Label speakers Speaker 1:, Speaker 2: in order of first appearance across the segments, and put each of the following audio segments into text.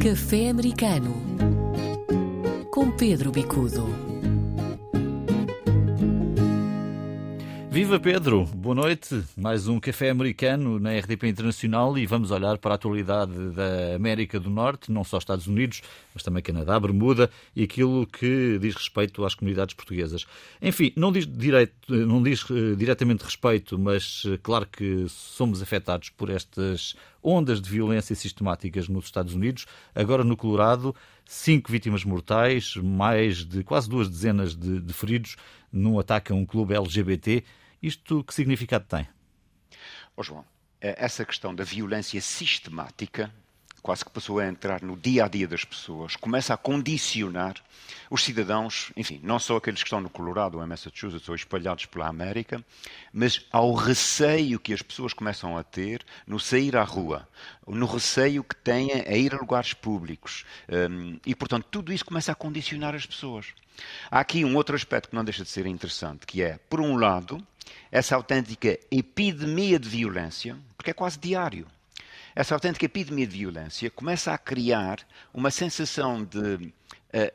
Speaker 1: Café Americano com Pedro Bicudo.
Speaker 2: Viva Pedro, boa noite. Mais um café americano na RDP Internacional e vamos olhar para a atualidade da América do Norte, não só Estados Unidos, mas também Canadá, Bermuda e aquilo que diz respeito às comunidades portuguesas. Enfim, não diz, direito, não diz uh, diretamente respeito, mas uh, claro que somos afetados por estas ondas de violência sistemáticas nos Estados Unidos. Agora no Colorado, cinco vítimas mortais, mais de quase duas dezenas de, de feridos num ataque a um clube LGBT. Isto que significado tem?
Speaker 3: Oh, João, essa questão da violência sistemática quase que passou a entrar no dia a dia das pessoas, começa a condicionar os cidadãos, enfim, não só aqueles que estão no Colorado ou em Massachusetts ou espalhados pela América, mas ao receio que as pessoas começam a ter no sair à rua, no receio que têm a ir a lugares públicos. Um, e, portanto, tudo isso começa a condicionar as pessoas. Há aqui um outro aspecto que não deixa de ser interessante, que é, por um lado, essa autêntica epidemia de violência, porque é quase diário essa autêntica epidemia de violência começa a criar uma sensação de uh,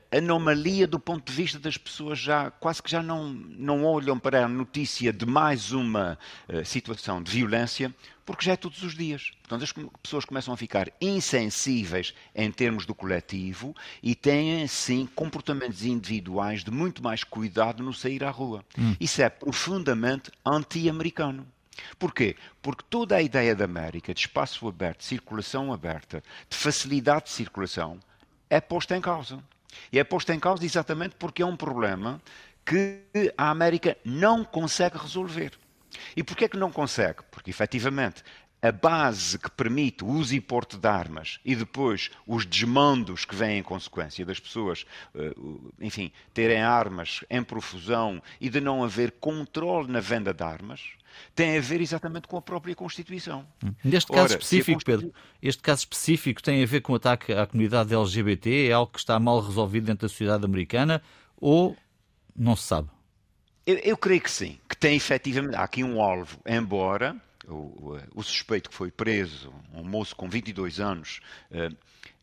Speaker 3: anomalia do ponto de vista das pessoas já quase que já não, não olham para a notícia de mais uma uh, situação de violência, porque já é todos os dias. Portanto, as pessoas começam a ficar insensíveis em termos do coletivo e têm, sim, comportamentos individuais de muito mais cuidado no sair à rua. Hum. Isso é profundamente anti-americano. Porquê? Porque toda a ideia da América de espaço aberto, de circulação aberta, de facilidade de circulação, é posta em causa. E é posta em causa exatamente porque é um problema que a América não consegue resolver. E porquê é que não consegue? Porque, efetivamente, a base que permite o uso e porte de armas e depois os desmandos que vêm em consequência das pessoas, eh, enfim, terem armas em profusão e de não haver controle na venda de armas, tem a ver exatamente com a própria Constituição.
Speaker 2: Neste caso Ora, específico, Pedro, este caso específico tem a ver com o ataque à comunidade LGBT? É algo que está mal resolvido dentro da sociedade americana ou não se sabe?
Speaker 3: Eu, eu creio que sim, que tem efetivamente. Há aqui um alvo, embora o, o, o, suspeito que foi preso, um moço com 22 anos, uh,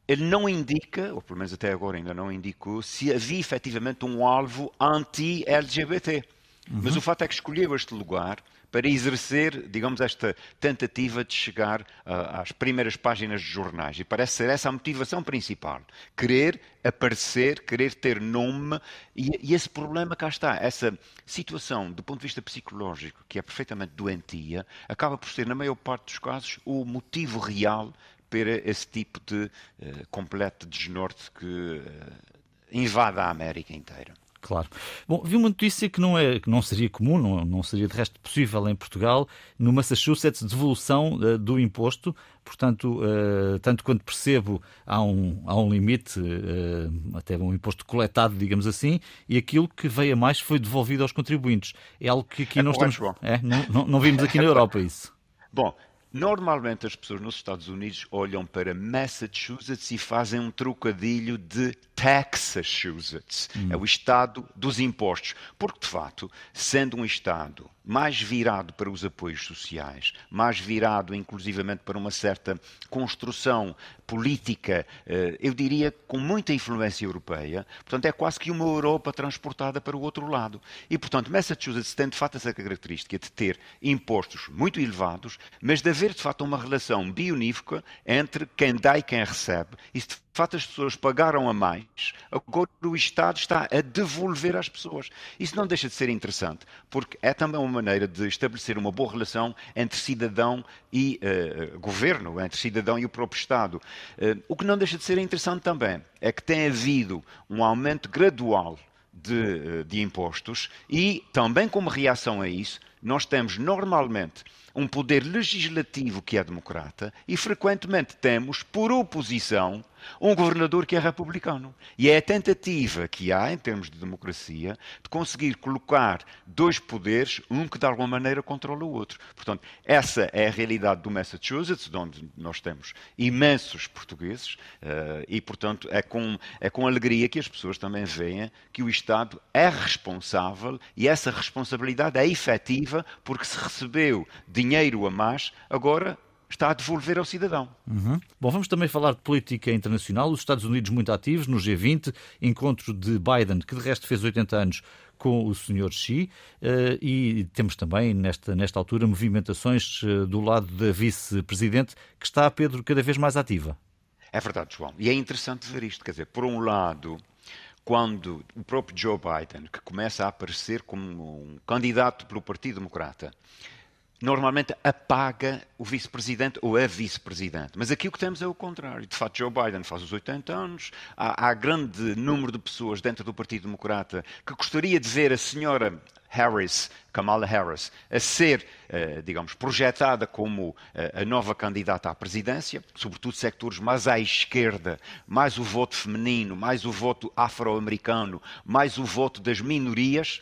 Speaker 3: ele não indica, ou pelo menos até agora ainda não indicou, se havia efetivamente um alvo anti-LGBT. Uhum. Mas o fato é que escolheu este lugar para exercer, digamos, esta tentativa de chegar uh, às primeiras páginas de jornais. E parece ser essa a motivação principal. Querer aparecer, querer ter nome, e, e, esse problema cá está. Essa situação, do ponto de vista psicológico, que é perfeitamente doentia, acaba por ser, na maior parte dos casos, o motivo real para esse tipo de uh, completo desnorte que uh, invade a América inteira.
Speaker 2: Claro. Bom, vi uma notícia que não, é, que não seria comum, não, não seria de resto possível em Portugal, no Massachusetts, devolução uh, do imposto. Portanto, uh, tanto quanto percebo, há um, há um limite, uh, até um imposto coletado, digamos assim, e aquilo que veio a mais foi devolvido aos contribuintes. É algo que aqui é não estamos. É, não, não, não vimos aqui na Europa isso.
Speaker 3: Bom, Normalmente as pessoas nos Estados Unidos olham para Massachusetts e fazem um trocadilho de Texas. Hum. É o estado dos impostos. Porque, de facto, sendo um estado mais virado para os apoios sociais, mais virado inclusivamente para uma certa construção política, eh, eu diria com muita influência europeia, portanto é quase que uma Europa transportada para o outro lado. E, portanto, Massachusetts tem de facto essa característica de ter impostos muito elevados, mas de haver de facto uma relação bionífica entre quem dá e quem recebe. Facto as pessoas pagaram a mais, agora o Estado está a devolver às pessoas. Isso não deixa de ser interessante, porque é também uma maneira de estabelecer uma boa relação entre cidadão e uh, governo, entre cidadão e o próprio Estado. Uh, o que não deixa de ser interessante também é que tem havido um aumento gradual de, de impostos e, também como reação a isso, nós temos normalmente um poder legislativo que é democrata e frequentemente temos, por oposição, um governador que é republicano. E é a tentativa que há, em termos de democracia, de conseguir colocar dois poderes, um que de alguma maneira controla o outro. Portanto, essa é a realidade do Massachusetts, onde nós temos imensos portugueses, uh, e, portanto, é com, é com alegria que as pessoas também veem que o Estado é responsável e essa responsabilidade é efetiva porque se recebeu dinheiro a mais, agora está a devolver ao cidadão.
Speaker 2: Uhum. Bom, vamos também falar de política internacional. Os Estados Unidos muito ativos no G20, encontro de Biden, que de resto fez 80 anos com o Sr. Xi, eh, e temos também, nesta, nesta altura, movimentações eh, do lado da vice-presidente, que está, Pedro, cada vez mais ativa.
Speaker 3: É verdade, João. E é interessante ver isto. Quer dizer, por um lado, quando o próprio Joe Biden, que começa a aparecer como um candidato pelo Partido Democrata, normalmente apaga o vice-presidente ou a vice-presidente. Mas aqui o que temos é o contrário. De facto, Joe Biden faz os 80 anos, há, há grande número de pessoas dentro do Partido Democrata que gostaria de ver a senhora Harris, Kamala Harris, a ser, eh, digamos, projetada como eh, a nova candidata à presidência, sobretudo sectores mais à esquerda, mais o voto feminino, mais o voto afro-americano, mais o voto das minorias.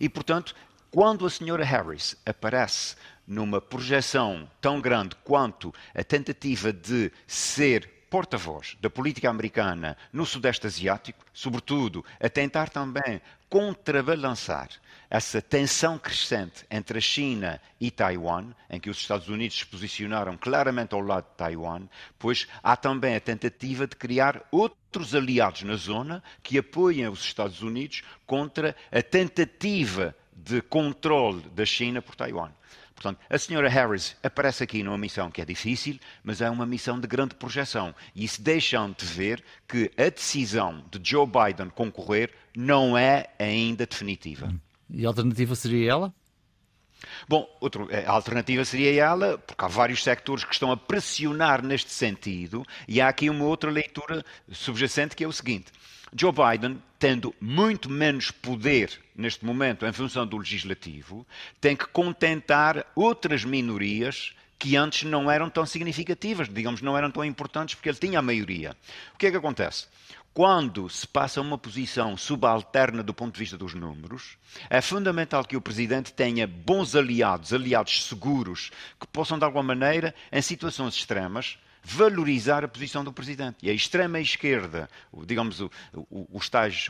Speaker 3: E, portanto, quando a senhora Harris aparece numa projeção tão grande quanto a tentativa de ser porta-voz da política americana no Sudeste Asiático, sobretudo a tentar também contrabalançar essa tensão crescente entre a China e Taiwan, em que os Estados Unidos se posicionaram claramente ao lado de Taiwan, pois há também a tentativa de criar outros aliados na zona que apoiem os Estados Unidos contra a tentativa de controle da China por Taiwan. Portanto, a senhora Harris aparece aqui numa missão que é difícil, mas é uma missão de grande projeção. E isso deixa de ver que a decisão de Joe Biden concorrer não é ainda definitiva.
Speaker 2: E a alternativa seria ela?
Speaker 3: Bom, outro, a alternativa seria ela, porque há vários sectores que estão a pressionar neste sentido, e há aqui uma outra leitura subjacente que é o seguinte: Joe Biden, tendo muito menos poder neste momento em função do legislativo, tem que contentar outras minorias que antes não eram tão significativas, digamos, não eram tão importantes porque ele tinha a maioria. O que é que acontece? Quando se passa a uma posição subalterna do ponto de vista dos números, é fundamental que o Presidente tenha bons aliados, aliados seguros, que possam, de alguma maneira, em situações extremas, valorizar a posição do presidente. E a extrema esquerda, digamos, o, o,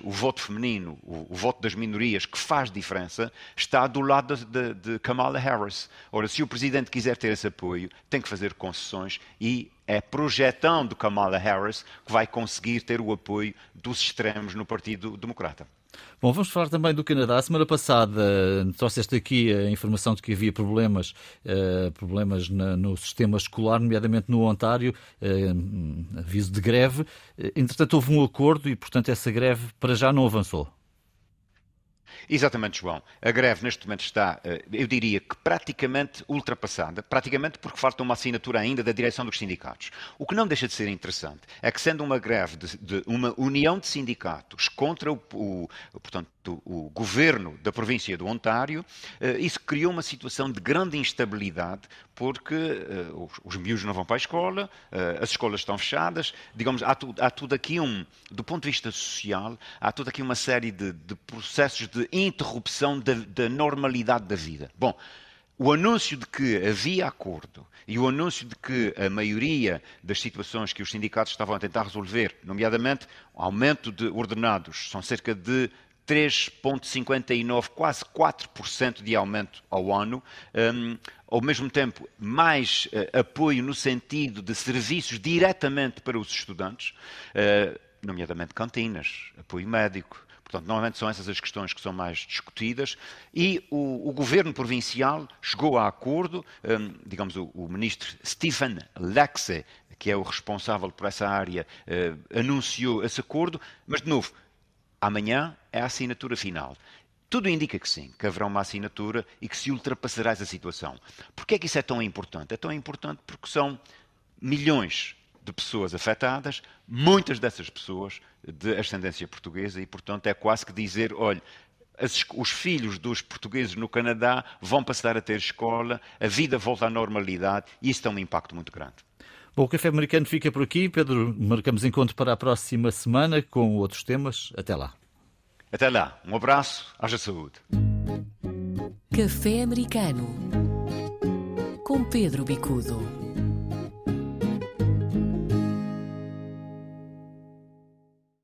Speaker 3: o, voto feminino, o, o, voto das minorias, que faz diferença, está do lado de, de, de Kamala Harris. Ora, se o presidente quiser ter esse apoio, tem que fazer concessões e é projetando Kamala Harris que vai conseguir ter o apoio dos extremos no Partido Democrata.
Speaker 2: Bom, vamos falar também do Canadá. A semana passada trouxeste aqui a informação de que havia problemas, uh, problemas na, no sistema escolar, nomeadamente no Ontário, uh, aviso de greve. Entretanto, houve um acordo e, portanto, essa greve para já não avançou.
Speaker 3: Exatamente, João. A greve neste momento está, eh, eu diria que praticamente ultrapassada, praticamente porque falta uma assinatura ainda da direção dos sindicatos. O que não deixa de ser interessante é que, sendo uma greve de, de uma união de sindicatos contra o, o, portanto, o governo da província do Ontário, eh, isso criou uma situação de grande instabilidade, porque eh, os miúdos não vão para a escola, as escolas estão fechadas, digamos, há, tu, há tudo aqui um, do ponto de vista social, há tudo aqui uma série de, de processos de interrupção da, da normalidade da vida. Bom, o anúncio de que havia acordo e o anúncio de que a maioria das situações que os sindicatos estavam a tentar resolver, nomeadamente aumento de ordenados, são cerca de 3,59, quase 4% de aumento ao ano, um, ao mesmo tempo mais uh, apoio no sentido de serviços diretamente para os estudantes, uh, nomeadamente cantinas, apoio médico, Portanto, normalmente são essas as questões que são mais discutidas. E o, o governo provincial chegou a acordo, um, digamos, o, o, ministro Stephen Lexe, que é o responsável por essa área, uh, anunciou esse acordo, mas, de novo, amanhã é a assinatura final. Tudo indica que sim, que haverá uma assinatura e que se ultrapassará essa situação. Por que é que isso é tão importante? É tão importante porque são milhões de pessoas afetadas, muitas dessas pessoas de ascendência portuguesa, e portanto é quase que dizer: olha, os filhos dos portugueses no Canadá vão passar a ter escola, a vida volta à normalidade, e isso tem um impacto muito grande.
Speaker 2: Bom, o Café Americano fica por aqui. Pedro, marcamos encontro para a próxima semana com outros temas. Até lá.
Speaker 3: Até lá. Um abraço. Haja saúde.
Speaker 1: Café Americano com Pedro Bicudo.